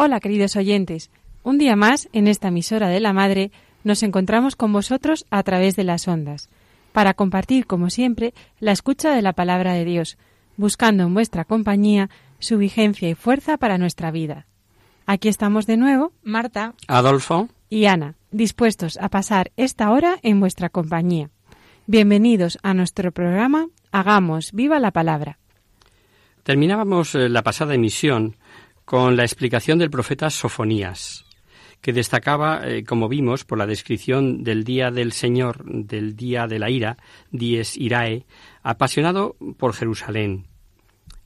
Hola queridos oyentes, un día más en esta emisora de la Madre nos encontramos con vosotros a través de las ondas, para compartir, como siempre, la escucha de la palabra de Dios, buscando en vuestra compañía su vigencia y fuerza para nuestra vida. Aquí estamos de nuevo, Marta Adolfo, y Ana, dispuestos a pasar esta hora en vuestra compañía. Bienvenidos a nuestro programa Hagamos viva la palabra. terminábamos eh, la pasada emisión con la explicación del profeta Sofonías, que destacaba, eh, como vimos, por la descripción del día del Señor, del día de la ira, dies irae, apasionado por Jerusalén.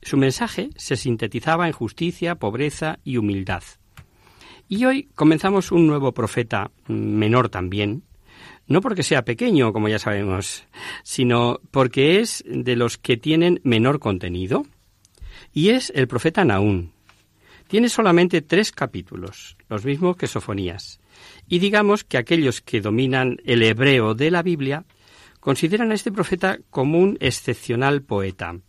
Su mensaje se sintetizaba en justicia, pobreza y humildad. Y hoy comenzamos un nuevo profeta, mm, menor también, no porque sea pequeño, como ya sabemos, sino porque es de los que tienen menor contenido, y es el profeta Naún. Tiene solamente tres capítulos, los mismos que Sofonías, y digamos que aquellos que dominan el hebreo de la Biblia consideran a este profeta como un excepcional poeta.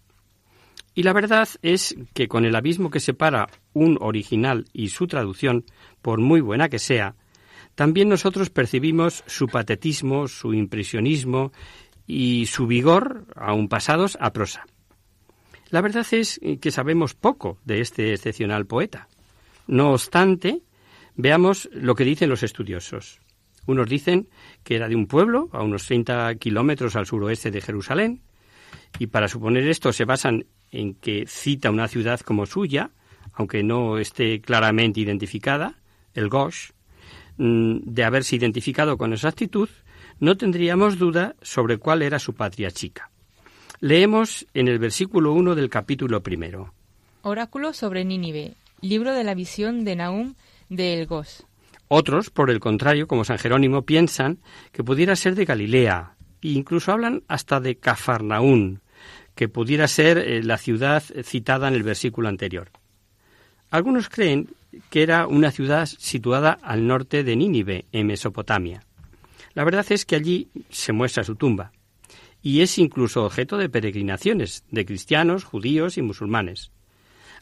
Y la verdad es que con el abismo que separa un original y su traducción, por muy buena que sea, también nosotros percibimos su patetismo, su impresionismo y su vigor, aun pasados a prosa. La verdad es que sabemos poco de este excepcional poeta. No obstante, veamos lo que dicen los estudiosos. Unos dicen que era de un pueblo a unos 30 kilómetros al suroeste de Jerusalén, y para suponer esto se basan en que cita una ciudad como suya, aunque no esté claramente identificada, el Gosh, mm, de haberse identificado con exactitud, no tendríamos duda sobre cuál era su patria chica. Leemos en el versículo 1 del capítulo primero. Oráculo sobre Nínive. Libro de la visión de Nahum de Elgos. Otros, por el contrario, como San Jerónimo, piensan que pudiera ser de Galilea, e incluso hablan hasta de Cafarnaún, que pudiera ser eh, la ciudad citada en el versículo anterior. Algunos creen que era una ciudad situada al norte de Nínive, en Mesopotamia. La verdad es que allí se muestra su tumba, y es incluso objeto de peregrinaciones de cristianos, judíos y musulmanes.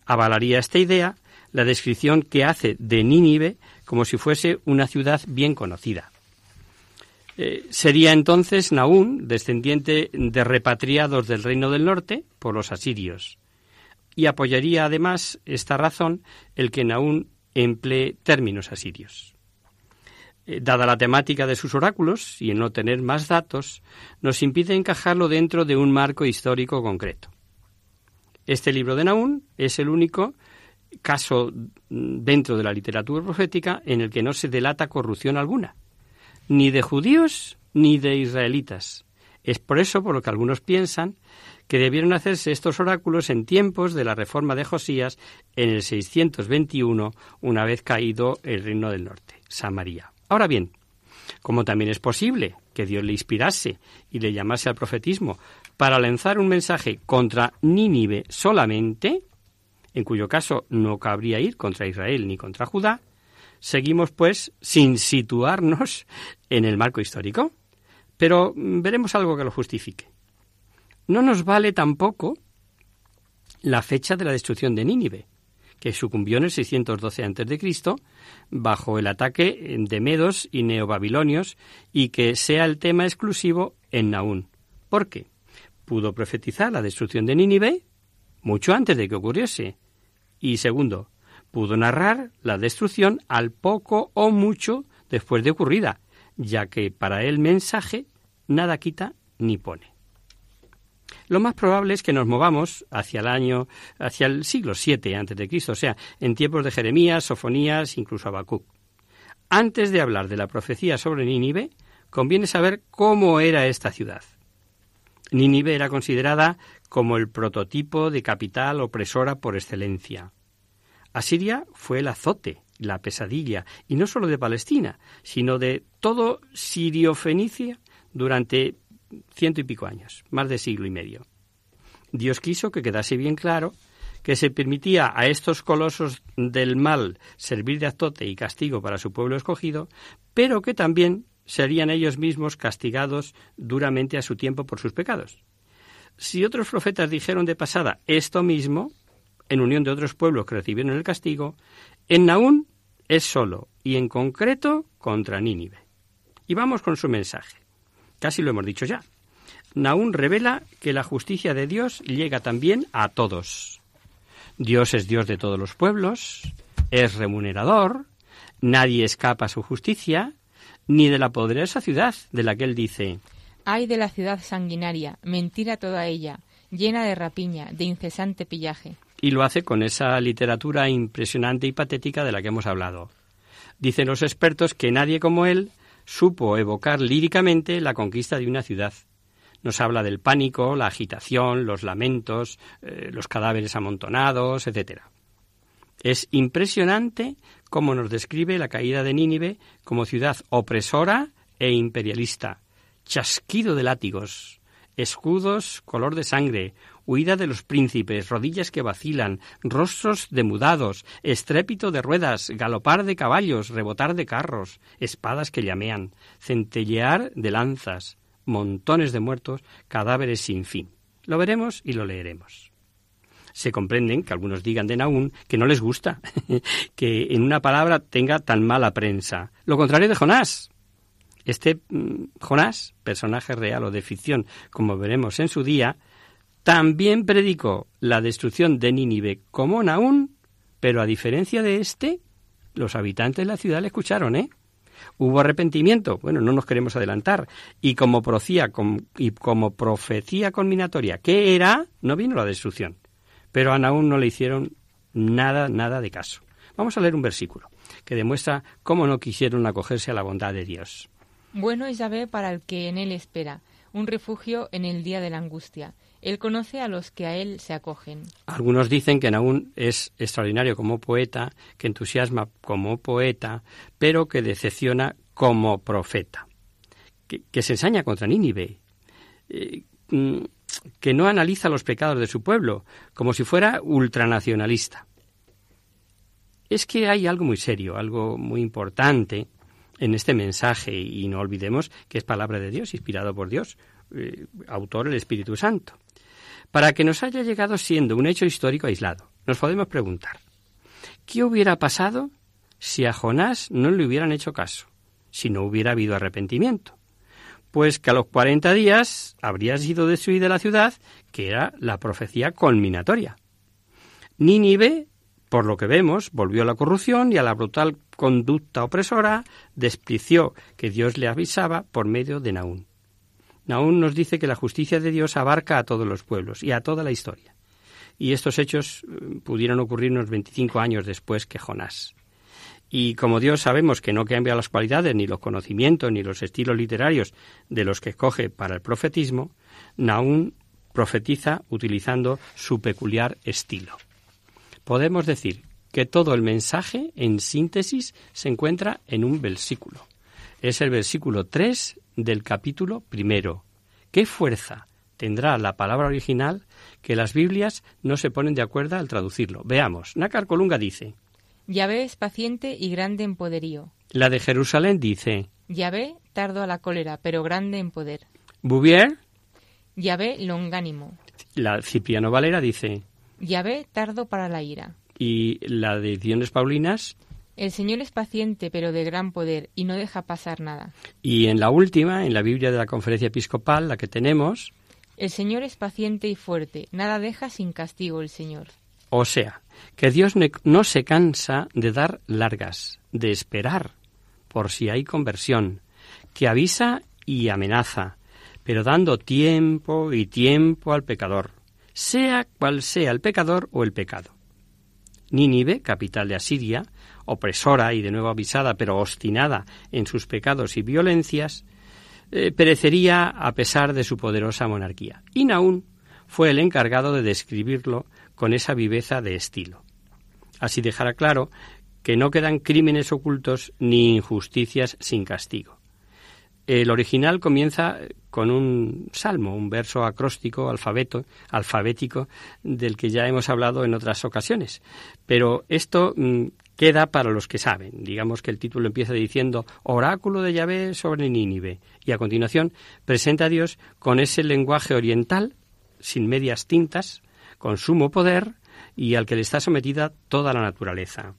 Avalaría esta idea la descripción que hace de Nínive como si fuese una ciudad bien conocida. Eh, sería entonces Naún, descendiente de repatriados del reino del norte por los asirios. Y apoyaría además esta razón el que Naún emplee términos asirios. Eh, dada la temática de sus oráculos y el no tener más datos, nos impide encajarlo dentro de un marco histórico concreto. Este libro de Naún es el único caso mm, dentro de la literatura profética en el que no se delata corrupción alguna ni de judíos ni de israelitas. Es por eso por lo que algunos piensan que debieron hacerse estos oráculos en tiempos de la reforma de Josías en el 621, una vez caído el reino del norte, Samaria. Ahora bien, como también es posible que Dios le inspirase y le llamase al profetismo para lanzar un mensaje contra Nínive solamente, en cuyo caso no cabría ir contra Israel ni contra Judá, Seguimos, pues, sin situarnos en el marco histórico, pero veremos algo que lo justifique. No nos vale tampoco la fecha de la destrucción de Nínive, que sucumbió en el 612 a.C. bajo el ataque de medos y neobabilonios y que sea el tema exclusivo en Naún. ¿Por qué? Pudo profetizar la destrucción de Nínive mucho antes de que ocurriese. Y segundo, pudo narrar la destrucción al poco o mucho después de ocurrida, ya que para el mensaje nada quita ni pone. Lo más probable es que nos movamos hacia el año, hacia el siglo VII antes de Cristo, o sea, en tiempos de Jeremías, Sofonías, incluso Habacuc. Antes de hablar de la profecía sobre Nínive, conviene saber cómo era esta ciudad. Nínive era considerada como el prototipo de capital opresora por excelencia. Asiria fue el azote, la pesadilla, y no solo de Palestina, sino de todo Sirio-Fenicia durante ciento y pico años, más de siglo y medio. Dios quiso que quedase bien claro que se permitía a estos colosos del mal servir de azote y castigo para su pueblo escogido, pero que también serían ellos mismos castigados duramente a su tiempo por sus pecados. Si otros profetas dijeron de pasada esto mismo, en unión de otros pueblos que recibieron el castigo, en Naún es solo y en concreto contra Nínive. Y vamos con su mensaje. Casi lo hemos dicho ya. Naún revela que la justicia de Dios llega también a todos. Dios es Dios de todos los pueblos, es remunerador, nadie escapa a su justicia, ni de la poderosa ciudad de la que él dice Ay de la ciudad sanguinaria, mentira toda ella, llena de rapiña, de incesante pillaje y lo hace con esa literatura impresionante y patética de la que hemos hablado. Dicen los expertos que nadie como él supo evocar líricamente la conquista de una ciudad. Nos habla del pánico, la agitación, los lamentos, eh, los cadáveres amontonados, etc. Es impresionante cómo nos describe la caída de Nínive como ciudad opresora e imperialista, chasquido de látigos, escudos color de sangre, huida de los príncipes, rodillas que vacilan, rostros demudados, estrépito de ruedas, galopar de caballos, rebotar de carros, espadas que llamean, centellear de lanzas, montones de muertos, cadáveres sin fin. Lo veremos y lo leeremos. Se comprenden que algunos digan de Naún que no les gusta que en una palabra tenga tan mala prensa. Lo contrario de Jonás, este mm, Jonás, personaje real o de ficción, como veremos en su día, también predicó la destrucción de Nínive como Naún, pero a diferencia de este, los habitantes de la ciudad le escucharon, ¿eh? Hubo arrepentimiento, bueno, no nos queremos adelantar, y como profecía, y como profecía culminatoria, ¿qué era? No vino la destrucción, pero a Naún no le hicieron nada, nada de caso. Vamos a leer un versículo que demuestra cómo no quisieron acogerse a la bondad de Dios. Bueno es para el que en él espera, un refugio en el día de la angustia. Él conoce a los que a él se acogen. Algunos dicen que Naún es extraordinario como poeta, que entusiasma como poeta, pero que decepciona como profeta, que, se ensaña contra Nínive, eh, mm, que no analiza los pecados de su pueblo, como si fuera ultranacionalista. Es que hay algo muy serio, algo muy importante en este mensaje y no olvidemos que es palabra de Dios, inspirado por Dios, eh, autor el Espíritu Santo. Para que nos haya llegado siendo un hecho histórico aislado, nos podemos preguntar, ¿qué hubiera pasado si a Jonás no le hubieran hecho caso, si no hubiera habido arrepentimiento? Pues que a los 40 días habría sido destruida la ciudad, que era la profecía culminatoria. Nínive por lo que vemos, volvió a la corrupción y a la brutal conducta opresora, despreció que Dios le avisaba por medio de Naún. Naún nos dice que la justicia de Dios abarca a todos los pueblos y a toda la historia. Y estos hechos eh, pudieron ocurrir unos 25 años después que Jonás. Y como Dios sabemos que no cambia las cualidades, ni los conocimientos, ni los estilos literarios de los que escoge para el profetismo, Naún profetiza utilizando su peculiar estilo podemos decir que todo el mensaje, en síntesis, se encuentra en un versículo. Es el versículo 3 del capítulo primero. ¿Qué fuerza tendrá la palabra original que las Biblias no se ponen de acuerdo al traducirlo? Veamos. Nácar Colunga dice: Yahvé es paciente y grande en poderío. La de Jerusalén dice: Yahvé tardo a la cólera, pero grande en poder. Bouvier. Yahvé longánimo. La Cipriano Valera dice: Yahvé tardo para la ira. ¿Y la de ediciones Paulinas? El Señor es paciente, pero de gran poder, y no deja pasar nada. Y en la última, en la Biblia de la Conferencia Episcopal, la que tenemos. El Señor es paciente y fuerte, nada deja sin castigo el Señor. O sea, que Dios no se cansa de dar largas, de esperar, por si hay conversión, que avisa y amenaza, pero dando tiempo y tiempo al pecador, sea cual sea el pecador o el pecado. Nínive, capital de Asiria, opresora y de nuevo avisada, pero obstinada en sus pecados y violencias, eh, perecería a pesar de su poderosa monarquía. Y Naún fue el encargado de describirlo con esa viveza de estilo. Así dejará claro que no quedan crímenes ocultos ni injusticias sin castigo. El original comienza con un salmo, un verso acróstico, alfabeto, alfabético, del que ya hemos hablado en otras ocasiones. Pero esto mm, queda para los que saben. Digamos que el título empieza diciendo Oráculo de Yahvé sobre Nínive. Y a continuación presenta a Dios con ese lenguaje oriental, sin medias tintas, con sumo poder y al que le está sometida toda la naturaleza.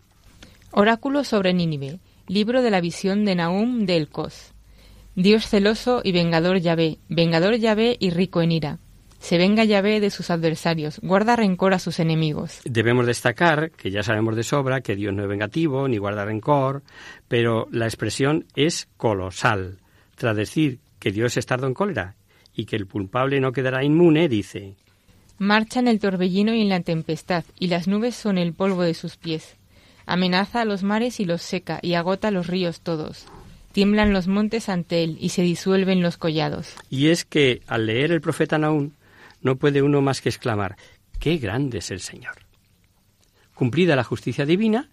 Oráculo sobre Nínive. Libro de la visión de Nahum de Elcos. Dios celoso y vengador Yahvé, vengador Yahvé y rico en ira. Se venga Yahvé de sus adversarios, guarda rencor a sus enemigos. Debemos destacar, que ya sabemos de sobra, que Dios no es vengativo ni guarda rencor, pero la expresión es colosal. Tras decir que Dios es tardo en cólera y que el culpable no quedará inmune, dice Marcha en el torbellino y en la tempestad, y las nubes son el polvo de sus pies. Amenaza a los mares y los seca, y agota los ríos todos. Tiemblan los montes ante él y se disuelven los collados. Y es que al leer el profeta Naún no puede uno más que exclamar, ¡qué grande es el Señor! Cumplida la justicia divina,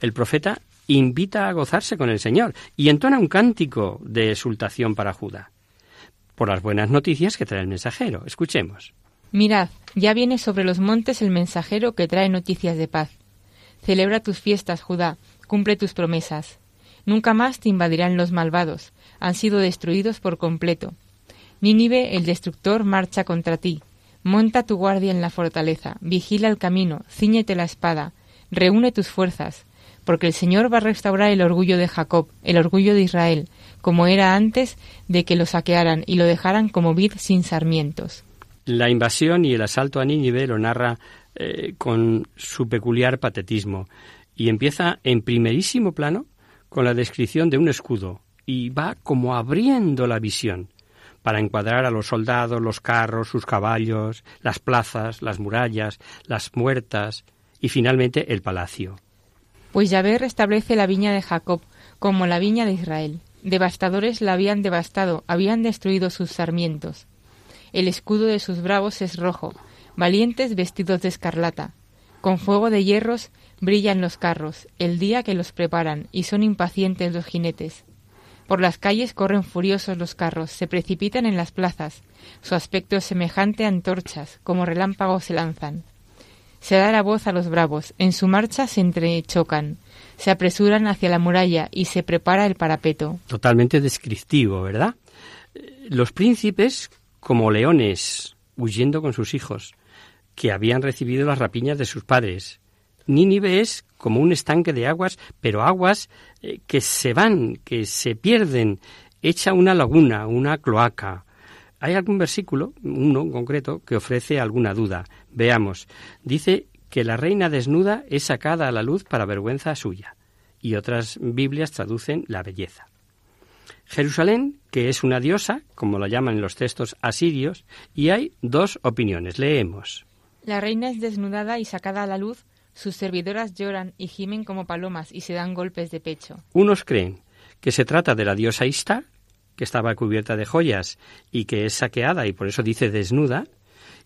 el profeta invita a gozarse con el Señor y entona un cántico de exultación para Judá, por las buenas noticias que trae el mensajero. Escuchemos. Mirad, ya viene sobre los montes el mensajero que trae noticias de paz. Celebra tus fiestas, Judá, cumple tus promesas. Nunca más te invadirán los malvados, han sido destruidos por completo. Nínive, el destructor, marcha contra ti. Monta tu guardia en la fortaleza, vigila el camino, ciñete la espada, reúne tus fuerzas, porque el Señor va a restaurar el orgullo de Jacob, el orgullo de Israel, como era antes de que lo saquearan y lo dejaran como vid sin sarmientos. La invasión y el asalto a Nínive lo narra eh, con su peculiar patetismo y empieza en primerísimo plano con la descripción de un escudo y va como abriendo la visión para encuadrar a los soldados, los carros, sus caballos, las plazas, las murallas, las muertas y finalmente el palacio. Pues Yahvé restablece la viña de Jacob como la viña de Israel. Devastadores la habían devastado, habían destruido sus sarmientos. El escudo de sus bravos es rojo, valientes vestidos de escarlata. Con fuego de hierros Brillan los carros, el día que los preparan, y son impacientes los jinetes. Por las calles corren furiosos los carros, se precipitan en las plazas. Su aspecto es semejante a antorchas, como relámpagos se lanzan. Se da la voz a los bravos, en su marcha se entrechocan, se apresuran hacia la muralla y se prepara el parapeto. Totalmente descriptivo, ¿verdad? Los príncipes, como leones, huyendo con sus hijos, que habían recibido las rapiñas de sus padres, Nínive es como un estanque de aguas, pero aguas eh, que se van, que se pierden, hecha una laguna, una cloaca. Hay algún versículo, uno en concreto, que ofrece alguna duda. Veamos. Dice que la reina desnuda es sacada a la luz para vergüenza suya. Y otras Biblias traducen la belleza. Jerusalén, que es una diosa, como la llaman en los textos asirios, y hay dos opiniones. Leemos. La reina es desnudada y sacada a la luz sus servidoras lloran y gimen como palomas y se dan golpes de pecho. Unos creen que se trata de la diosa Istar, que estaba cubierta de joyas y que es saqueada y por eso dice desnuda,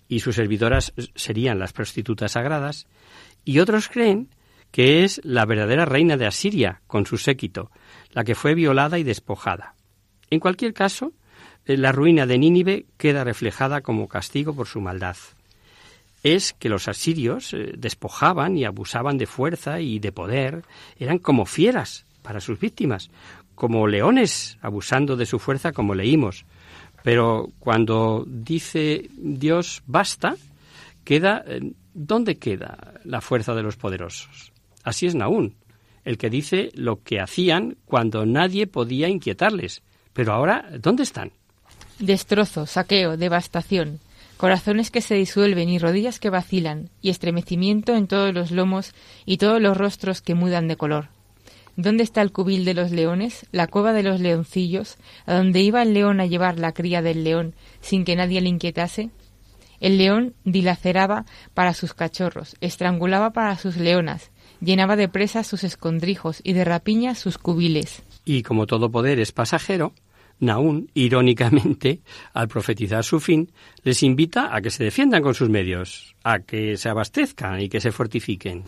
y sus servidoras serían las prostitutas sagradas, y otros creen que es la verdadera reina de Asiria con su séquito, la que fue violada y despojada. En cualquier caso, la ruina de Nínive queda reflejada como castigo por su maldad es que los asirios eh, despojaban y abusaban de fuerza y de poder, eran como fieras para sus víctimas, como leones abusando de su fuerza, como leímos. Pero cuando dice Dios basta, queda eh, ¿dónde queda la fuerza de los poderosos? Así es Naún, el que dice lo que hacían cuando nadie podía inquietarles. Pero ahora, ¿dónde están? Destrozo, saqueo, devastación. Corazones que se disuelven y rodillas que vacilan, y estremecimiento en todos los lomos y todos los rostros que mudan de color. ¿Dónde está el cubil de los leones, la cueva de los leoncillos, a donde iba el león a llevar la cría del león sin que nadie le inquietase? El león dilaceraba para sus cachorros, estrangulaba para sus leonas, llenaba de presas sus escondrijos y de rapiñas sus cubiles. Y como todo poder es pasajero, Naún, irónicamente, al profetizar su fin, les invita a que se defiendan con sus medios, a que se abastezcan y que se fortifiquen.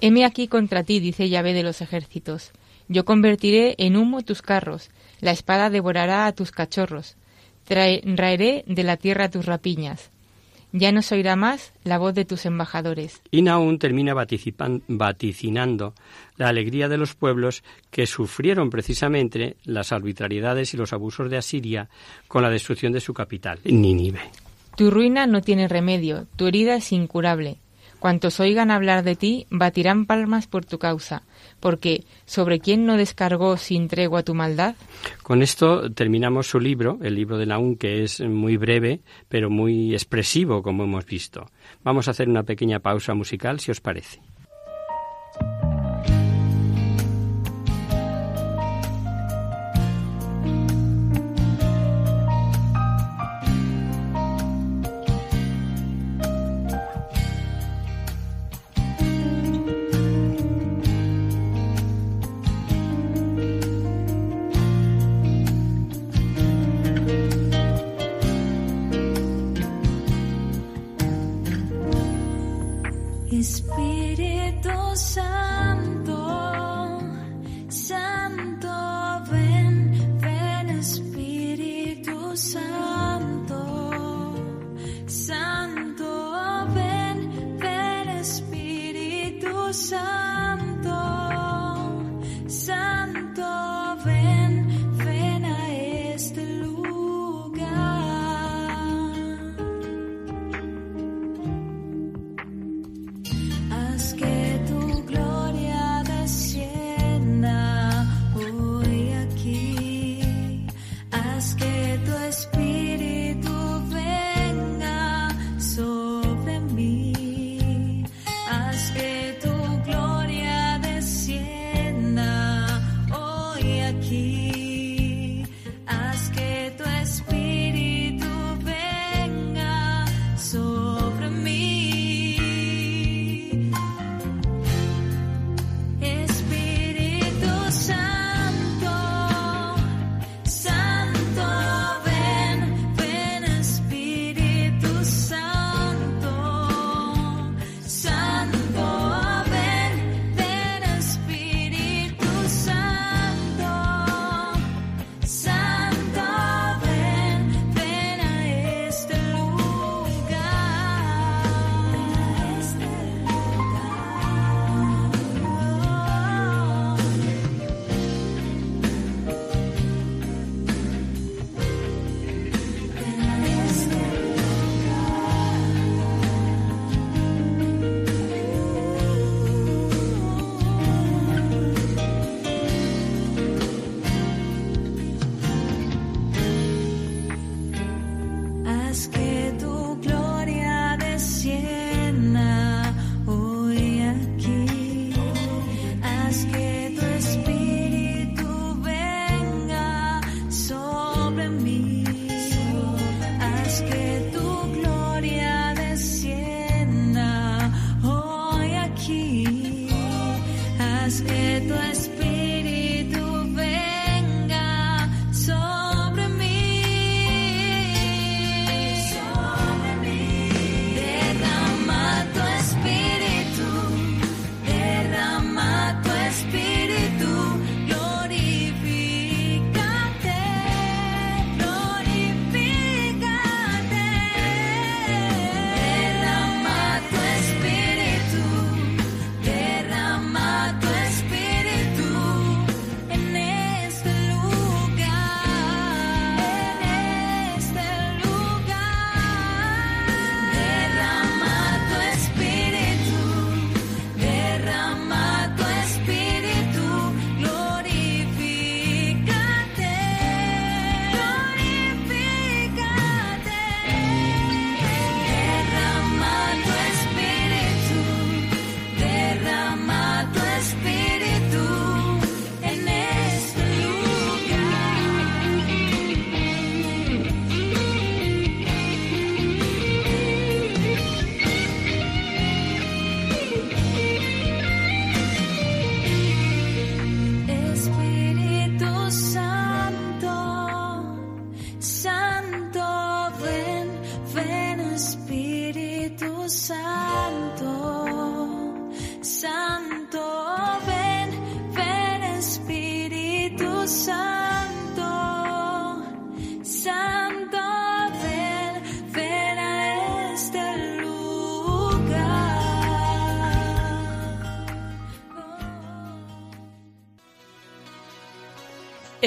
Heme aquí contra ti, dice Yahvé de los ejércitos. Yo convertiré en humo tus carros, la espada devorará a tus cachorros, traeré de la tierra tus rapiñas. Ya no se oirá más la voz de tus embajadores. Y Naún termina vaticinando la alegría de los pueblos que sufrieron precisamente las arbitrariedades y los abusos de Asiria con la destrucción de su capital, Nínive. Tu ruina no tiene remedio, tu herida es incurable. Cuantos oigan hablar de ti, batirán palmas por tu causa, porque ¿sobre quién no descargó sin tregua tu maldad? Con esto terminamos su libro, el libro de Naún, que es muy breve, pero muy expresivo, como hemos visto. Vamos a hacer una pequeña pausa musical, si os parece. Is.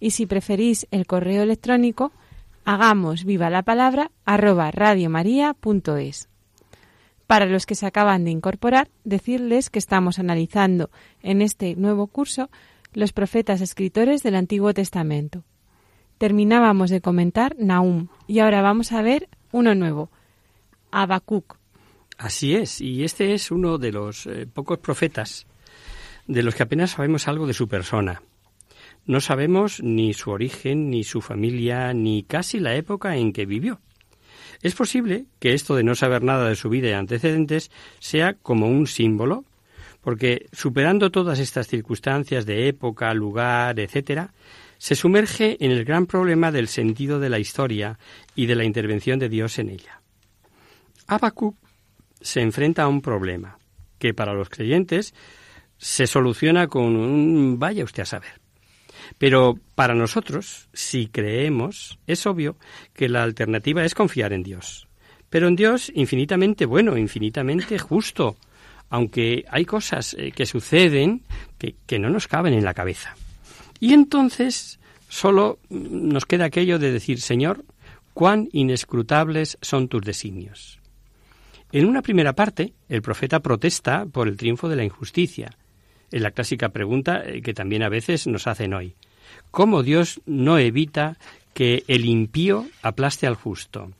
y si preferís el correo electrónico, hagamos viva la palabra arroba radiomaria.es. Para los que se acaban de incorporar, decirles que estamos analizando en este nuevo curso los profetas escritores del Antiguo Testamento. Terminábamos de comentar Nahum y ahora vamos a ver uno nuevo, Habacuc. Así es, y este es uno de los eh, pocos profetas de los que apenas sabemos algo de su persona. No sabemos ni su origen, ni su familia, ni casi la época en que vivió. Es posible que esto de no saber nada de su vida y antecedentes sea como un símbolo, porque superando todas estas circunstancias de época, lugar, etcétera, se sumerge en el gran problema del sentido de la historia y de la intervención de Dios en ella. Habacuc se enfrenta a un problema que para los creyentes se soluciona con un vaya usted a saber. Pero para nosotros, si creemos, es obvio que la alternativa es confiar en Dios. Pero en Dios infinitamente bueno, infinitamente justo, aunque hay cosas eh, que suceden que, no nos caben en la cabeza. Y entonces solo nos queda aquello de decir, Señor, cuán inescrutables son tus designios. En una primera parte, el profeta protesta por el triunfo de la injusticia, es la clásica pregunta eh, que también a veces nos hacen hoy. ¿Cómo Dios no evita que el impío aplaste al justo?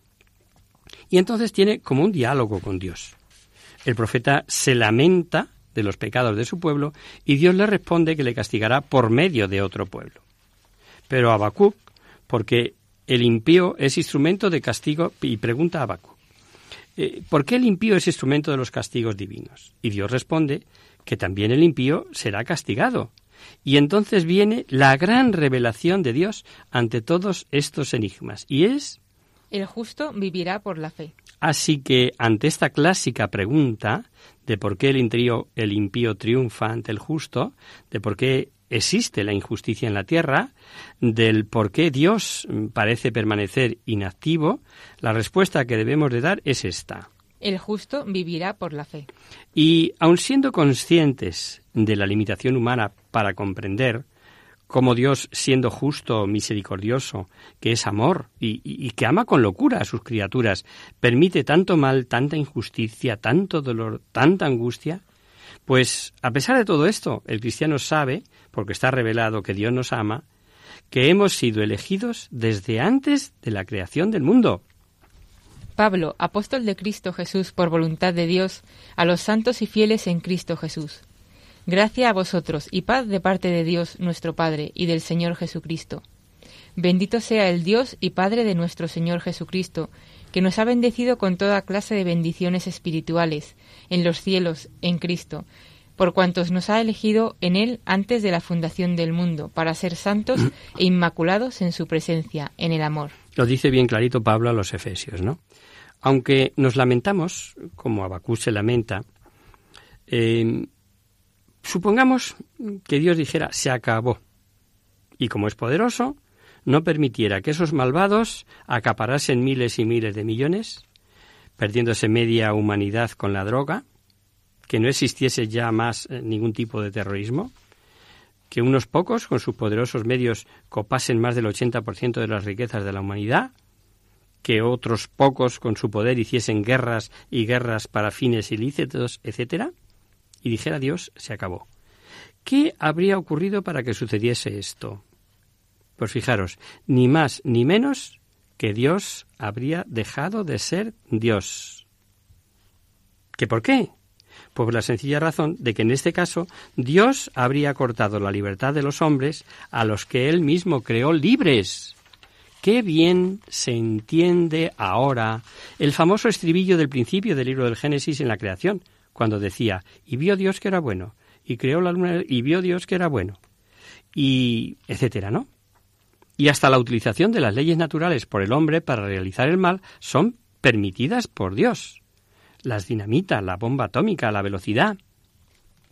Y entonces tiene como un diálogo con Dios. El profeta se lamenta de los pecados de su pueblo y Dios le responde que le castigará por medio de otro pueblo. Pero Habacuc, porque el impío es instrumento de castigo, y pregunta a Habacuc, eh, ¿por qué el impío es instrumento de los castigos divinos? Y Dios responde que también el impío será castigado. Y entonces viene la gran revelación de Dios ante todos estos enigmas. Y es... El justo vivirá por la fe. Así que ante esta clásica pregunta de por qué el impío, el impío triunfa ante el justo, de por qué existe la injusticia en la tierra, del por qué Dios parece permanecer inactivo, la respuesta que debemos de dar es esta. El justo vivirá por la fe. Y aun siendo conscientes de la limitación humana para comprender cómo Dios, siendo justo, misericordioso, que es amor y, y, que ama con locura a sus criaturas, permite tanto mal, tanta injusticia, tanto dolor, tanta angustia, pues a pesar de todo esto, el cristiano sabe, porque está revelado que Dios nos ama, que hemos sido elegidos desde antes de la creación del mundo. Pablo, apóstol de Cristo Jesús por voluntad de Dios, a los santos y fieles en Cristo Jesús. Gracia a vosotros y paz de parte de Dios nuestro Padre y del Señor Jesucristo. Bendito sea el Dios y Padre de nuestro Señor Jesucristo, que nos ha bendecido con toda clase de bendiciones espirituales en los cielos en Cristo, por cuantos nos ha elegido en Él antes de la fundación del mundo, para ser santos e inmaculados en su presencia, en el amor. Lo dice bien clarito Pablo a los Efesios, ¿no? Aunque nos lamentamos, como Abacú se lamenta, eh, supongamos que Dios dijera se acabó y como es poderoso, no permitiera que esos malvados acaparasen miles y miles de millones, perdiéndose media humanidad con la droga, que no existiese ya más eh, ningún tipo de terrorismo, que unos pocos, con sus poderosos medios, copasen más del 80% de las riquezas de la humanidad, que otros pocos con su poder hiciesen guerras y guerras para fines ilícitos, etc., y dijera Dios, se acabó. ¿Qué habría ocurrido para que sucediese esto? Pues fijaros, ni más ni menos que Dios habría dejado de ser Dios. ¿Qué por qué? Pues por la sencilla razón de que en este caso Dios habría cortado la libertad de los hombres a los que Él mismo creó libres. Qué bien se entiende ahora el famoso estribillo del principio del libro del Génesis en la creación, cuando decía, y vio Dios que era bueno, y creó la luna, y vio Dios que era bueno, y etcétera, ¿no? y hasta la utilización de las leyes naturales por el hombre para realizar el mal son permitidas por Dios. Las dinamitas, la bomba atómica, la velocidad.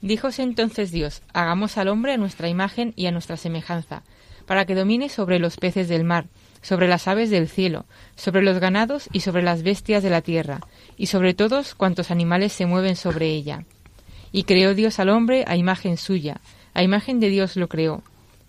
Díjose entonces Dios, hagamos al hombre a nuestra imagen y a nuestra semejanza, para que domine sobre los peces del mar, sobre las aves del cielo, sobre los ganados y sobre las bestias de la tierra, y sobre todos cuantos animales se mueven sobre ella. Y creó Dios al hombre a imagen suya, a imagen de Dios lo creó,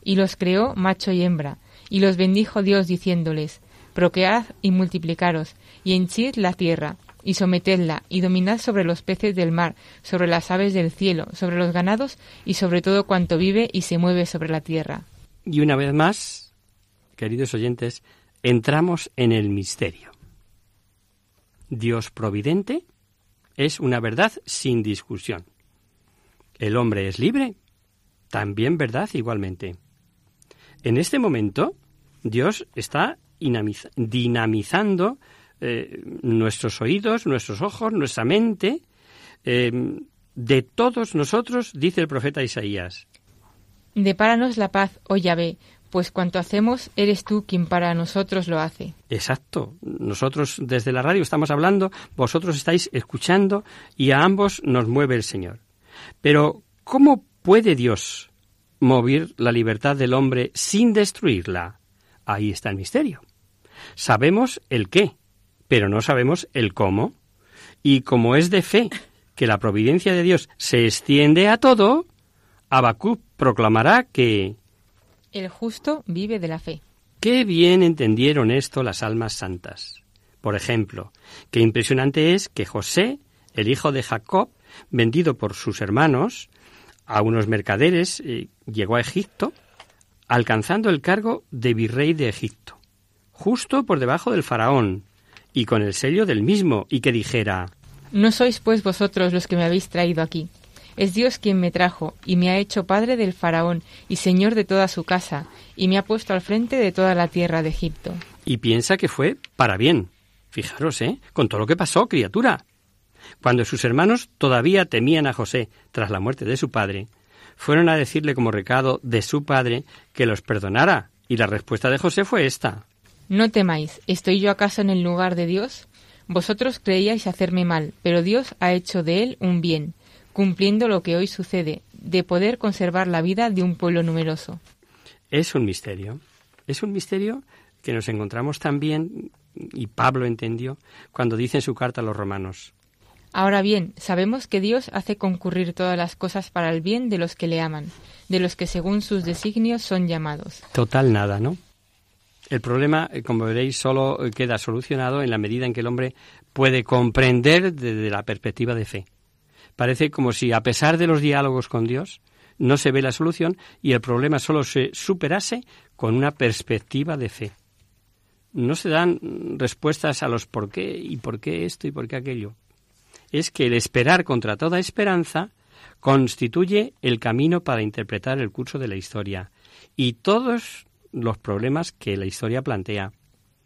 y los creó macho y hembra, y los bendijo Dios diciéndoles, Proquead y multiplicaros, y henchid la tierra, y sometedla, y dominad sobre los peces del mar, sobre las aves del cielo, sobre los ganados, y sobre todo cuanto vive y se mueve sobre la tierra. Y una vez más, queridos oyentes, entramos en el misterio. Dios providente es una verdad sin discusión. El hombre es libre, también verdad igualmente. En este momento, Dios está dinamizando eh, nuestros oídos, nuestros ojos, nuestra mente, eh, de todos nosotros, dice el profeta Isaías. Depáranos la paz, oh Yahvé, pues cuanto hacemos, eres tú quien para nosotros lo hace. Exacto. Nosotros desde la radio estamos hablando, vosotros estáis escuchando y a ambos nos mueve el Señor. Pero, ¿cómo puede Dios mover la libertad del hombre sin destruirla? Ahí está el misterio. Sabemos el qué, pero no sabemos el cómo. Y como es de fe que la providencia de Dios se extiende a todo, Habacuc proclamará que el justo vive de la fe. Qué bien entendieron esto las almas santas. Por ejemplo, qué impresionante es que José, el hijo de Jacob, vendido por sus hermanos a unos mercaderes, eh, llegó a Egipto, alcanzando el cargo de virrey de Egipto, justo por debajo del faraón, y con el sello del mismo, y que dijera No sois pues vosotros los que me habéis traído aquí, es Dios quien me trajo y me ha hecho padre del faraón y señor de toda su casa, y me ha puesto al frente de toda la tierra de Egipto. Y piensa que fue para bien. Fijaros, ¿eh? Con todo lo que pasó, criatura. Cuando sus hermanos todavía temían a José tras la muerte de su padre, fueron a decirle como recado de su padre que los perdonara, y la respuesta de José fue esta. No temáis, ¿estoy yo acaso en el lugar de Dios? Vosotros creíais hacerme mal, pero Dios ha hecho de él un bien, cumpliendo lo que hoy sucede, de poder conservar la vida de un pueblo numeroso. Es un misterio. Es un misterio que nos encontramos también, y Pablo entendió, cuando dice en su carta a los romanos. Ahora bien, sabemos que Dios hace concurrir todas las cosas para el bien de los que le aman, de los que según sus designios son llamados. Total nada, ¿no? El problema, eh, como veréis, solo eh, queda solucionado en la medida en que el hombre puede comprender desde la perspectiva de fe. Parece como si, a pesar de los diálogos con Dios, no se ve la solución y el problema solo se superase con una perspectiva de fe. No se dan respuestas a los por qué y por qué esto y por qué aquello. Es que el esperar contra toda esperanza constituye el camino para interpretar el curso de la historia y todos los problemas que la historia plantea.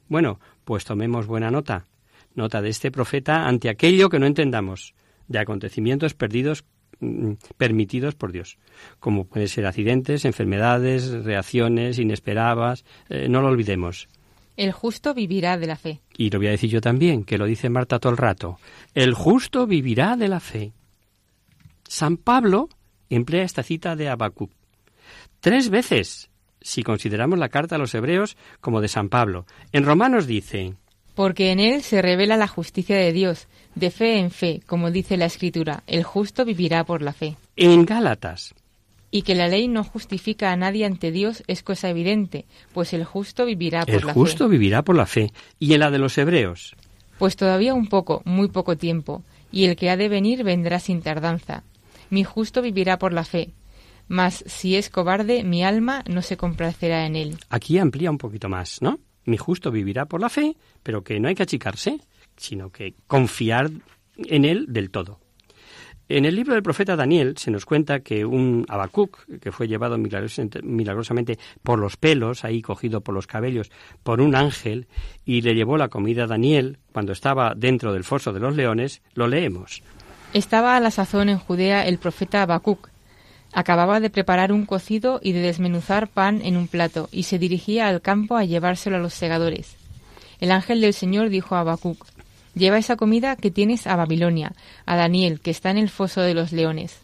Bueno, pues tomemos buena nota, nota de este profeta ante aquello que no entendamos, de acontecimientos perdidos mm, permitidos por Dios, como pueden ser accidentes, enfermedades, reacciones inesperadas, eh, no lo olvidemos. El justo vivirá de la fe. Y lo voy a decir yo también, que lo dice Marta todo el rato. El justo vivirá de la fe. San Pablo emplea esta cita de Habacuc tres veces, si consideramos la carta a los hebreos como de San Pablo. En Romanos dice, porque en él se revela la justicia de Dios, de fe en fe, como dice la Escritura, el justo vivirá por la fe. En Gálatas. Y que la ley no justifica a nadie ante Dios es cosa evidente, pues el justo vivirá por la fe. El justo vivirá por la fe. ¿Y en la de los hebreos? Pues todavía un poco, muy poco tiempo, y el que ha de venir vendrá sin tardanza. Mi justo vivirá por la fe, mas si es cobarde, mi alma no se complacerá en él. Aquí amplía un poquito más, ¿no? Mi justo vivirá por la fe, pero que no hay que achicarse, sino que confiar en él del todo. En el libro del profeta Daniel se nos cuenta que un Habacuc, que fue llevado milagrosamente por los pelos, ahí cogido por los cabellos, por un ángel, y le llevó la comida a Daniel cuando estaba dentro del foso de los leones, lo leemos. Estaba a la sazón en Judea el profeta Habacuc, Acababa de preparar un cocido y de desmenuzar pan en un plato, y se dirigía al campo a llevárselo a los segadores. El ángel del Señor dijo a Habacuc, Lleva esa comida que tienes a Babilonia, a Daniel, que está en el foso de los leones.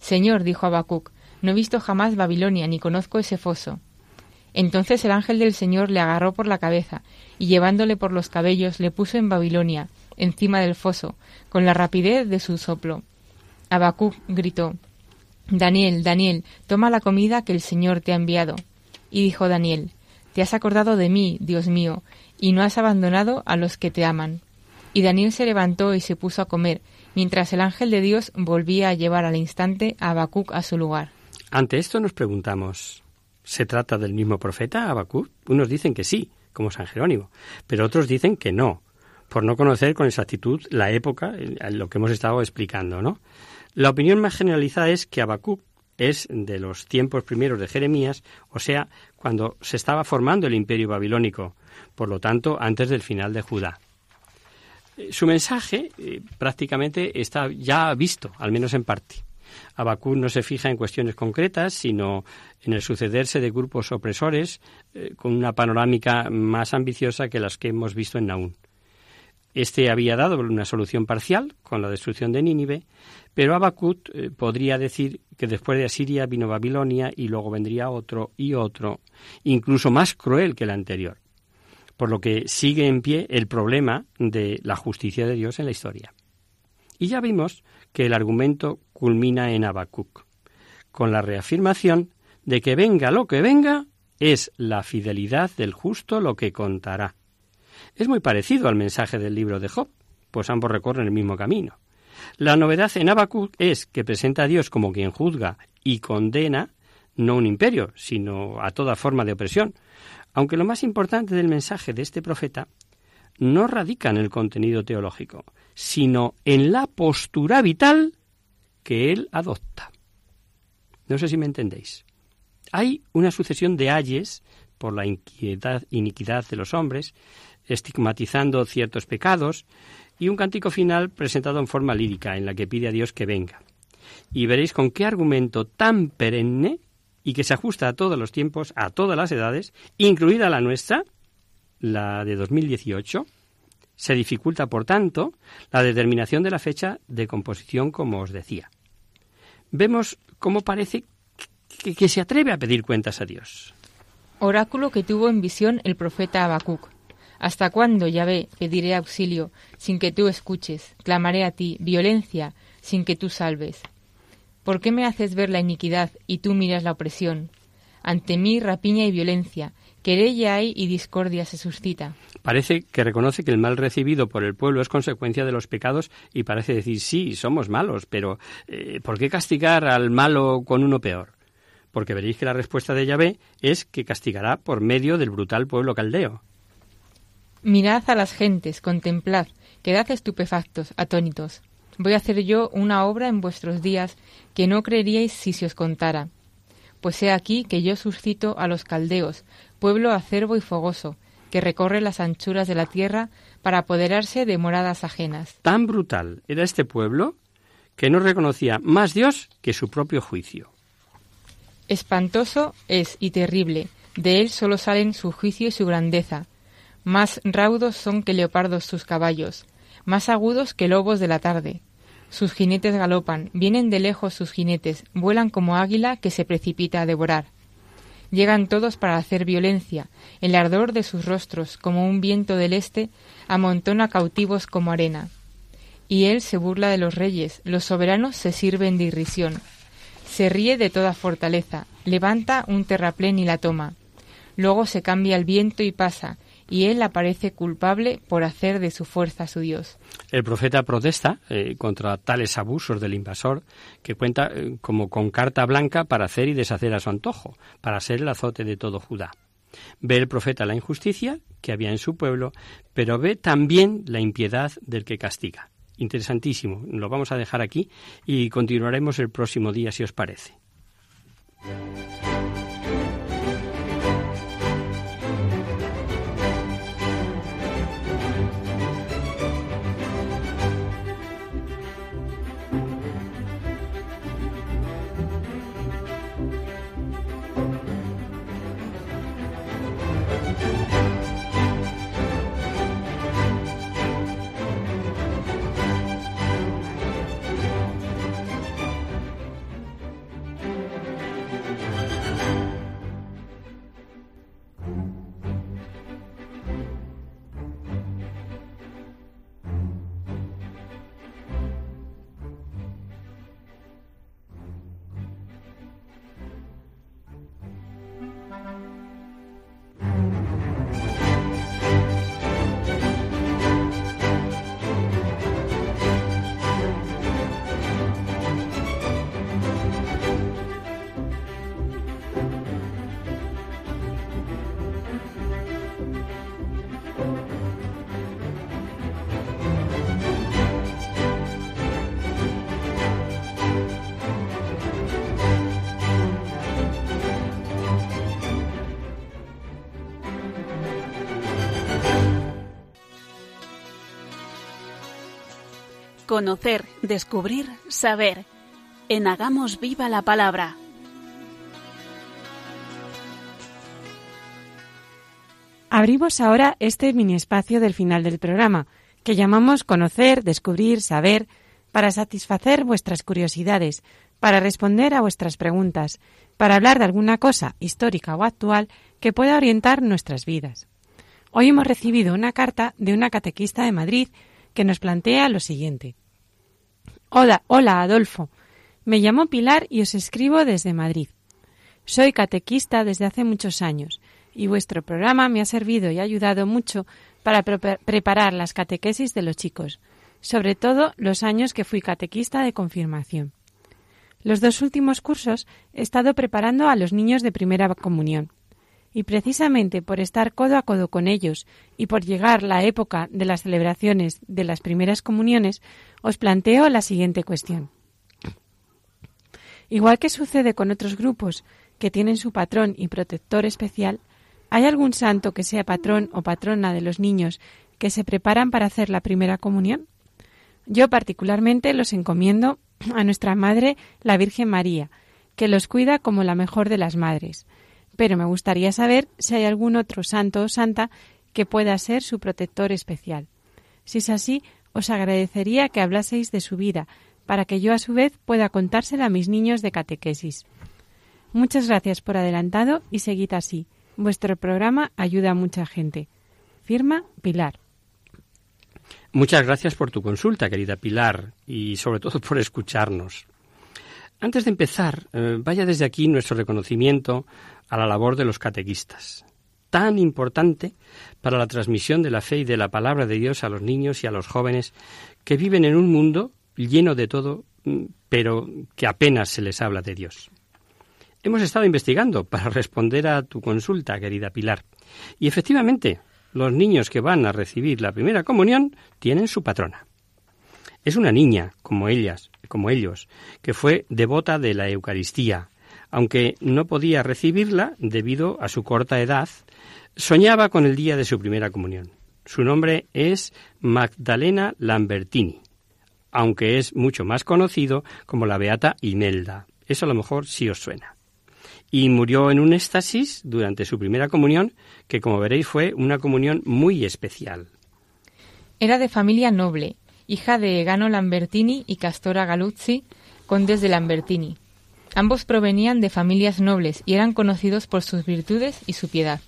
Señor, dijo Habacuc, no he visto jamás Babilonia, ni conozco ese foso. Entonces el ángel del Señor le agarró por la cabeza, y llevándole por los cabellos le puso en Babilonia, encima del foso, con la rapidez de su soplo. Habacuc gritó, Daniel, Daniel, toma la comida que el Señor te ha enviado. Y dijo Daniel, Te has acordado de mí, Dios mío, y no has abandonado a los que te aman. Y Daniel se levantó y se puso a comer, mientras el ángel de Dios volvía a llevar al instante a Habacuc a su lugar. Ante esto nos preguntamos, ¿se trata del mismo profeta, Habacuc? Unos dicen que sí, como San Jerónimo, pero otros dicen que no, por no conocer con exactitud la época, lo que hemos estado explicando, ¿no? La opinión más generalizada es que Habacuc es de los tiempos primeros de Jeremías, o sea, cuando se estaba formando el imperio babilónico, por lo tanto, antes del final de Judá. Eh, su mensaje eh, prácticamente está ya visto, al menos en parte. Habacuc no se fija en cuestiones concretas, sino en el sucederse de grupos opresores eh, con una panorámica más ambiciosa que las que hemos visto en Naún. Este había dado una solución parcial con la destrucción de Nínive, pero Abacut eh, podría decir que después de Asiria vino Babilonia y luego vendría otro y otro, incluso más cruel que el anterior. Por lo que sigue en pie el problema de la justicia de Dios en la historia. Y ya vimos que el argumento culmina en Habacuc, con la reafirmación de que venga lo que venga, es la fidelidad del justo lo que contará. Es muy parecido al mensaje del libro de Job, pues ambos recorren el mismo camino. La novedad en Habacuc es que presenta a Dios como quien juzga y condena no un imperio, sino a toda forma de opresión. Aunque lo más importante del mensaje de este profeta no radica en el contenido teológico, sino en la postura vital que él adopta. No sé si me entendéis. Hay una sucesión de ayes por la iniquidad de los hombres, estigmatizando ciertos pecados, y un cántico final presentado en forma lírica, en la que pide a Dios que venga. Y veréis con qué argumento tan perenne y que se ajusta a todos los tiempos, a todas las edades, incluida la nuestra, la de 2018, se dificulta, por tanto, la determinación de la fecha de composición, como os decía. Vemos cómo parece que, se atreve a pedir cuentas a Dios. Oráculo que tuvo en visión el profeta Habacuc. ¿Hasta cuándo, Yahvé, pediré auxilio sin que tú escuches? Clamaré a ti violencia sin que tú salves. ¿Por qué me haces ver la iniquidad y tú miras la opresión? Ante mí rapiña y violencia, querella hay y discordia se suscita. Parece que reconoce que el mal recibido por el pueblo es consecuencia de los pecados y parece decir sí, somos malos, pero eh, ¿por qué castigar al malo con uno peor? Porque veréis que la respuesta de Yahvé es que castigará por medio del brutal pueblo caldeo. Mirad a las gentes, contemplad, quedad estupefactos, atónitos. Voy a hacer yo una obra en vuestros días que no creeríais si se os contara. Pues he aquí que yo suscito a los caldeos, pueblo acerbo y fogoso, que recorre las anchuras de la tierra para apoderarse de moradas ajenas. Tan brutal era este pueblo que no reconocía más Dios que su propio juicio. Espantoso es y terrible, de él solo salen su juicio y su grandeza, más raudos son que leopardos sus caballos, más agudos que lobos de la tarde. Sus jinetes galopan, vienen de lejos sus jinetes, vuelan como águila que se precipita a devorar. Llegan todos para hacer violencia, el ardor de sus rostros, como un viento del este, amontona cautivos como arena. Y él se burla de los reyes, los soberanos se sirven de irrisión. Se ríe de toda fortaleza, levanta un terraplén y la toma. Luego se cambia el viento y pasa, y él aparece culpable por hacer de su fuerza su Dios. El profeta protesta eh, contra tales abusos del invasor que cuenta eh, como con carta blanca para hacer y deshacer a su antojo, para ser el azote de todo Judá. Ve el profeta la injusticia que había en su pueblo, pero ve también la impiedad del que castiga. Interesantísimo. Lo vamos a dejar aquí y continuaremos el próximo día si os parece. Conocer, descubrir, saber. En Hagamos Viva la Palabra. Abrimos ahora este mini espacio del final del programa, que llamamos Conocer, Descubrir, Saber, para satisfacer vuestras curiosidades, para responder a vuestras preguntas, para hablar de alguna cosa histórica o actual que pueda orientar nuestras vidas. Hoy hemos recibido una carta de una catequista de Madrid que nos plantea lo siguiente. Hola, hola Adolfo. Me llamo Pilar y os escribo desde Madrid. Soy catequista desde hace muchos años y vuestro programa me ha servido y ayudado mucho para preparar las catequesis de los chicos, sobre todo los años que fui catequista de confirmación. Los dos últimos cursos he estado preparando a los niños de primera comunión. Y precisamente por estar codo a codo con ellos y por llegar la época de las celebraciones de las primeras comuniones, os planteo la siguiente cuestión. Igual que sucede con otros grupos que tienen su patrón y protector especial, ¿Hay algún santo que sea patrón o patrona de los niños que se preparan para hacer la primera comunión? Yo particularmente los encomiendo a nuestra Madre, la Virgen María, que los cuida como la mejor de las madres. Pero me gustaría saber si hay algún otro santo o santa que pueda ser su protector especial. Si es así, os agradecería que hablaseis de su vida, para que yo a su vez pueda contársela a mis niños de catequesis. Muchas gracias por adelantado y seguid así. Vuestro programa ayuda a mucha gente. Firma Pilar. Muchas gracias por tu consulta, querida Pilar, y sobre todo por escucharnos. Antes de empezar, eh, vaya desde aquí nuestro reconocimiento a la labor de los catequistas, tan importante para la transmisión de la fe y de la palabra de Dios a los niños y a los jóvenes que viven en un mundo lleno de todo, mm, pero que apenas se les habla de Dios. Hemos estado investigando para responder a tu consulta, querida Pilar. Y efectivamente, los niños que van a recibir la primera comunión tienen su patrona. Es una niña, como ellas, como ellos, que fue devota de la Eucaristía, aunque no podía recibirla debido a su corta edad, soñaba con el día de su primera comunión. Su nombre es Magdalena Lambertini, aunque es mucho más conocido como la Beata Imelda. Eso a lo mejor sí os suena y murió en un éxtasis durante su primera comunión, que como veréis fue una comunión muy especial. Era de familia noble, hija de Egano Lambertini y Castora Galuzzi, condes de Lambertini. Ambos provenían de familias nobles y eran conocidos por sus virtudes y su piedad.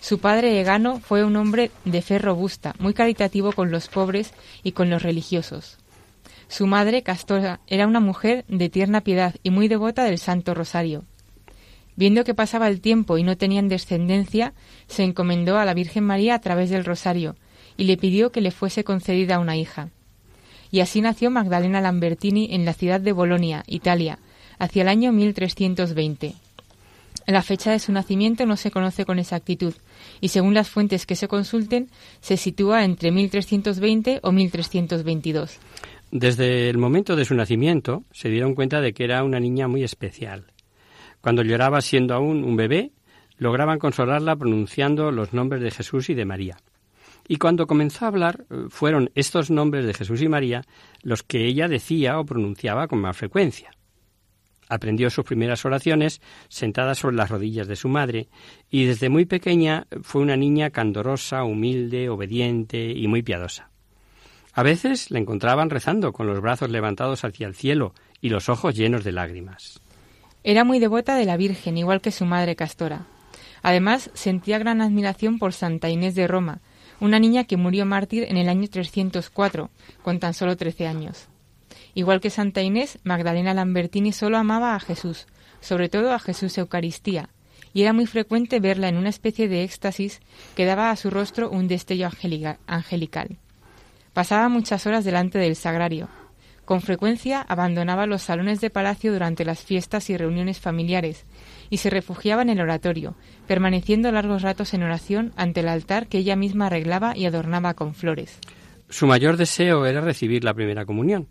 Su padre Egano fue un hombre de fe robusta, muy caritativo con los pobres y con los religiosos. Su madre, Castora, era una mujer de tierna piedad y muy devota del Santo Rosario. Viendo que pasaba el tiempo y no tenían descendencia, se encomendó a la Virgen María a través del rosario y le pidió que le fuese concedida una hija. Y así nació Magdalena Lambertini en la ciudad de Bolonia, Italia, hacia el año 1320. La fecha de su nacimiento no se conoce con exactitud y según las fuentes que se consulten se sitúa entre 1320 o 1322. Desde el momento de su nacimiento se dieron cuenta de que era una niña muy especial cuando lloraba siendo aún un bebé, lograban consolarla pronunciando los nombres de Jesús y de María. Y cuando comenzó a hablar, eh, fueron estos nombres de Jesús y María los que ella decía o pronunciaba con más frecuencia. Aprendió sus primeras oraciones sentada sobre las rodillas de su madre y desde muy pequeña fue una niña candorosa, humilde, obediente y muy piadosa. A veces la encontraban rezando con los brazos levantados hacia el cielo y los ojos llenos de lágrimas. Era muy devota de la Virgen, igual que su madre Castora. Además, sentía gran admiración por Santa Inés de Roma, una niña que murió mártir en el año 304, con tan solo 13 años. Igual que Santa Inés, Magdalena Lambertini solo amaba a Jesús, sobre todo a Jesús Eucaristía, y era muy frecuente verla en una especie de éxtasis que daba a su rostro un destello angelical. Pasaba muchas horas delante del sagrario, con frecuencia abandonaba los salones de palacio durante las fiestas y reuniones familiares y se refugiaba en el oratorio, permaneciendo largos ratos en oración ante el altar que ella misma arreglaba y adornaba con flores. Su mayor deseo era recibir la primera comunión,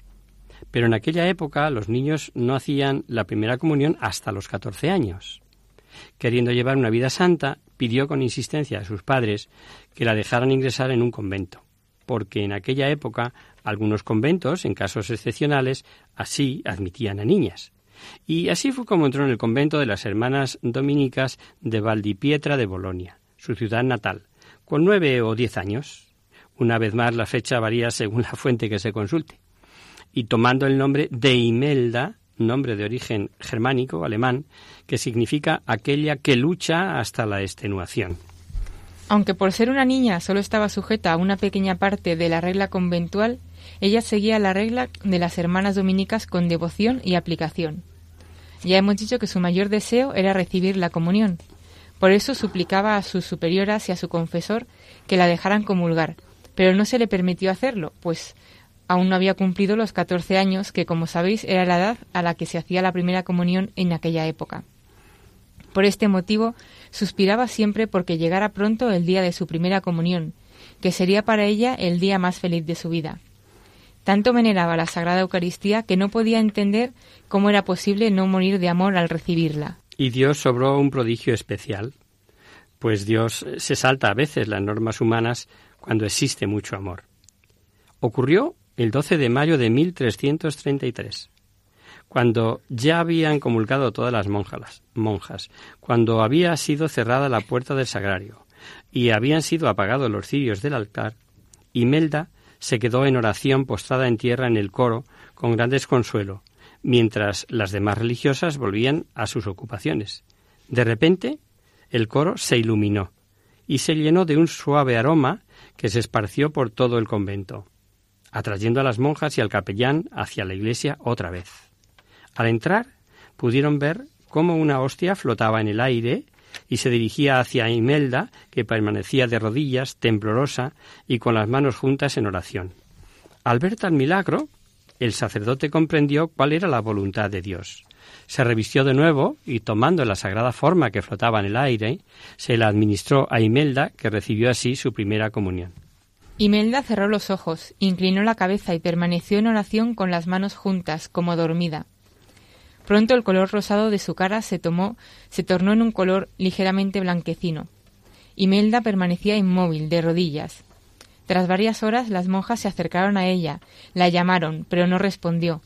pero en aquella época los niños no hacían la primera comunión hasta los catorce años. Queriendo llevar una vida santa, pidió con insistencia a sus padres que la dejaran ingresar en un convento porque en aquella época algunos conventos, en casos excepcionales, así admitían a niñas. Y así fue como entró en el convento de las hermanas dominicas de Valdipietra de Bolonia, su ciudad natal, con nueve o diez años. Una vez más, la fecha varía según la fuente que se consulte. Y tomando el nombre de Imelda, nombre de origen germánico, alemán, que significa aquella que lucha hasta la extenuación. Aunque por ser una niña solo estaba sujeta a una pequeña parte de la regla conventual, ella seguía la regla de las hermanas dominicas con devoción y aplicación. Ya hemos dicho que su mayor deseo era recibir la comunión. Por eso suplicaba a sus superioras y a su confesor que la dejaran comulgar, pero no se le permitió hacerlo, pues aún no había cumplido los 14 años, que como sabéis era la edad a la que se hacía la primera comunión en aquella época. Por este motivo, suspiraba siempre porque llegara pronto el día de su primera comunión, que sería para ella el día más feliz de su vida. Tanto veneraba la Sagrada Eucaristía que no podía entender cómo era posible no morir de amor al recibirla. Y Dios sobró un prodigio especial, pues Dios se salta a veces las normas humanas cuando existe mucho amor. Ocurrió el 12 de mayo de 1333, cuando ya habían comulgado todas las monjas, monjas, cuando había sido cerrada la puerta del sagrario y habían sido apagados los cirios del altar, Imelda se quedó en oración postrada en tierra en el coro con gran desconsuelo, mientras las demás religiosas volvían a sus ocupaciones. De repente, el coro se iluminó y se llenó de un suave aroma que se esparció por todo el convento, atrayendo a las monjas y al capellán hacia la iglesia otra vez. Al entrar, pudieron ver cómo una hostia flotaba en el aire y se dirigía hacia Imelda, que permanecía de rodillas, temblorosa y con las manos juntas en oración. Al ver tal milagro, el sacerdote comprendió cuál era la voluntad de Dios. Se revistió de nuevo y, tomando la sagrada forma que flotaba en el aire, se la administró a Imelda, que recibió así su primera comunión. Imelda cerró los ojos, inclinó la cabeza y permaneció en oración con las manos juntas, como dormida. Pronto el color rosado de su cara se tomó, se tornó en un color ligeramente blanquecino. Imelda permanecía inmóvil, de rodillas. Tras varias horas las monjas se acercaron a ella, la llamaron, pero no respondió.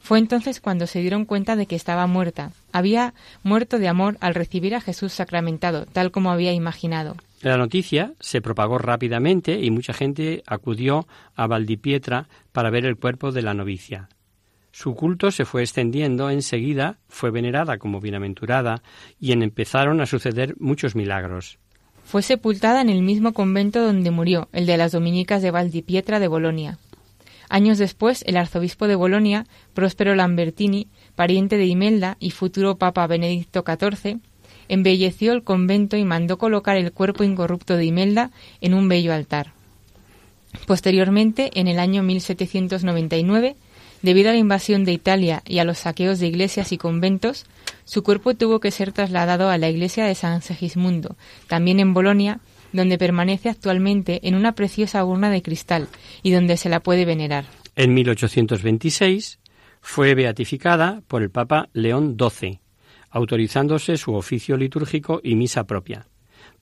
Fue entonces cuando se dieron cuenta de que estaba muerta. Había muerto de amor al recibir a Jesús sacramentado, tal como había imaginado. La noticia se propagó rápidamente y mucha gente acudió a Valdipietra para ver el cuerpo de la novicia. Su culto se fue extendiendo enseguida, fue venerada como bienaventurada y en empezaron a suceder muchos milagros. Fue sepultada en el mismo convento donde murió, el de las dominicas de Valdipietra de Bolonia. Años después, el arzobispo de Bolonia, Próspero Lambertini, pariente de Imelda y futuro papa Benedicto XIV, embelleció el convento y mandó colocar el cuerpo incorrupto de Imelda en un bello altar. Posteriormente, en el año 1799, Debido a la invasión de Italia y a los saqueos de iglesias y conventos, su cuerpo tuvo que ser trasladado a la iglesia de San Segismundo, también en Bolonia, donde permanece actualmente en una preciosa urna de cristal y donde se la puede venerar. En 1826 fue beatificada por el Papa León XII, autorizándose su oficio litúrgico y misa propia.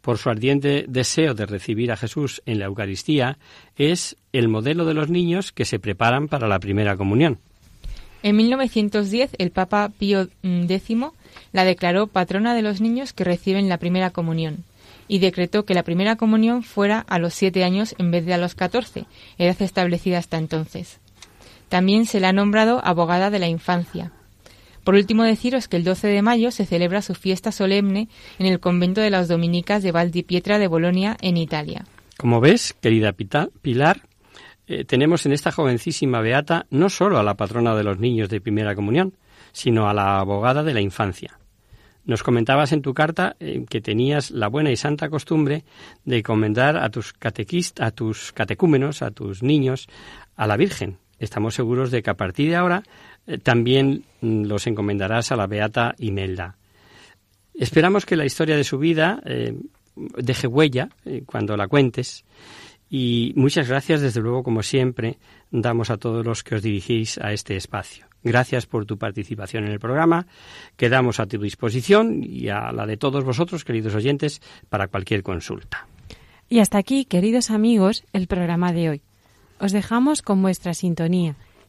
Por su ardiente deseo de recibir a Jesús en la Eucaristía, es el modelo de los niños que se preparan para la primera comunión. En 1910 el Papa Pío X la declaró patrona de los niños que reciben la primera comunión y decretó que la primera comunión fuera a los siete años en vez de a los catorce, edad establecida hasta entonces. También se la ha nombrado abogada de la infancia. Por último, deciros que el 12 de mayo se celebra su fiesta solemne en el convento de las dominicas de Valdipietra de Bolonia, en Italia. Como ves, querida Pilar, eh, tenemos en esta jovencísima beata no solo a la patrona de los niños de primera comunión, sino a la abogada de la infancia. Nos comentabas en tu carta eh, que tenías la buena y santa costumbre de encomendar a tus catequistas, a tus catecúmenos, a tus niños, a la Virgen. Estamos seguros de que a partir de ahora también mm, los encomendarás a la beata Imelda. Esperamos que la historia de su vida deje huella cuando la cuentes y muchas gracias, desde luego, como siempre, damos a todos los que os dirigís a este espacio. Gracias por tu participación en el programa. Quedamos a tu disposición y a la de todos vosotros, queridos oyentes, para cualquier consulta. Y hasta aquí, queridos amigos, el programa de hoy. os dejamos con vuestra sintonía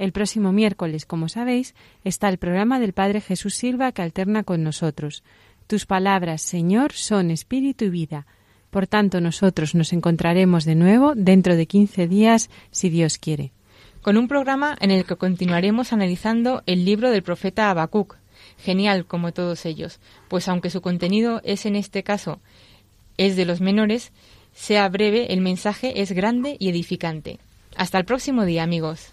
El próximo miércoles, como sabéis, está el programa del Padre Jesús Silva que alterna con nosotros. Tus palabras, Señor, son espíritu y vida. Por tanto, nosotros nos encontraremos de nuevo dentro de 15 días, si Dios quiere. Con un programa en el que continuaremos analizando el libro del profeta Habacuc. Genial, como todos ellos, pues aunque su contenido es en este caso es de los menores, sea breve, el mensaje es grande y edificante. Hasta el próximo día, amigos.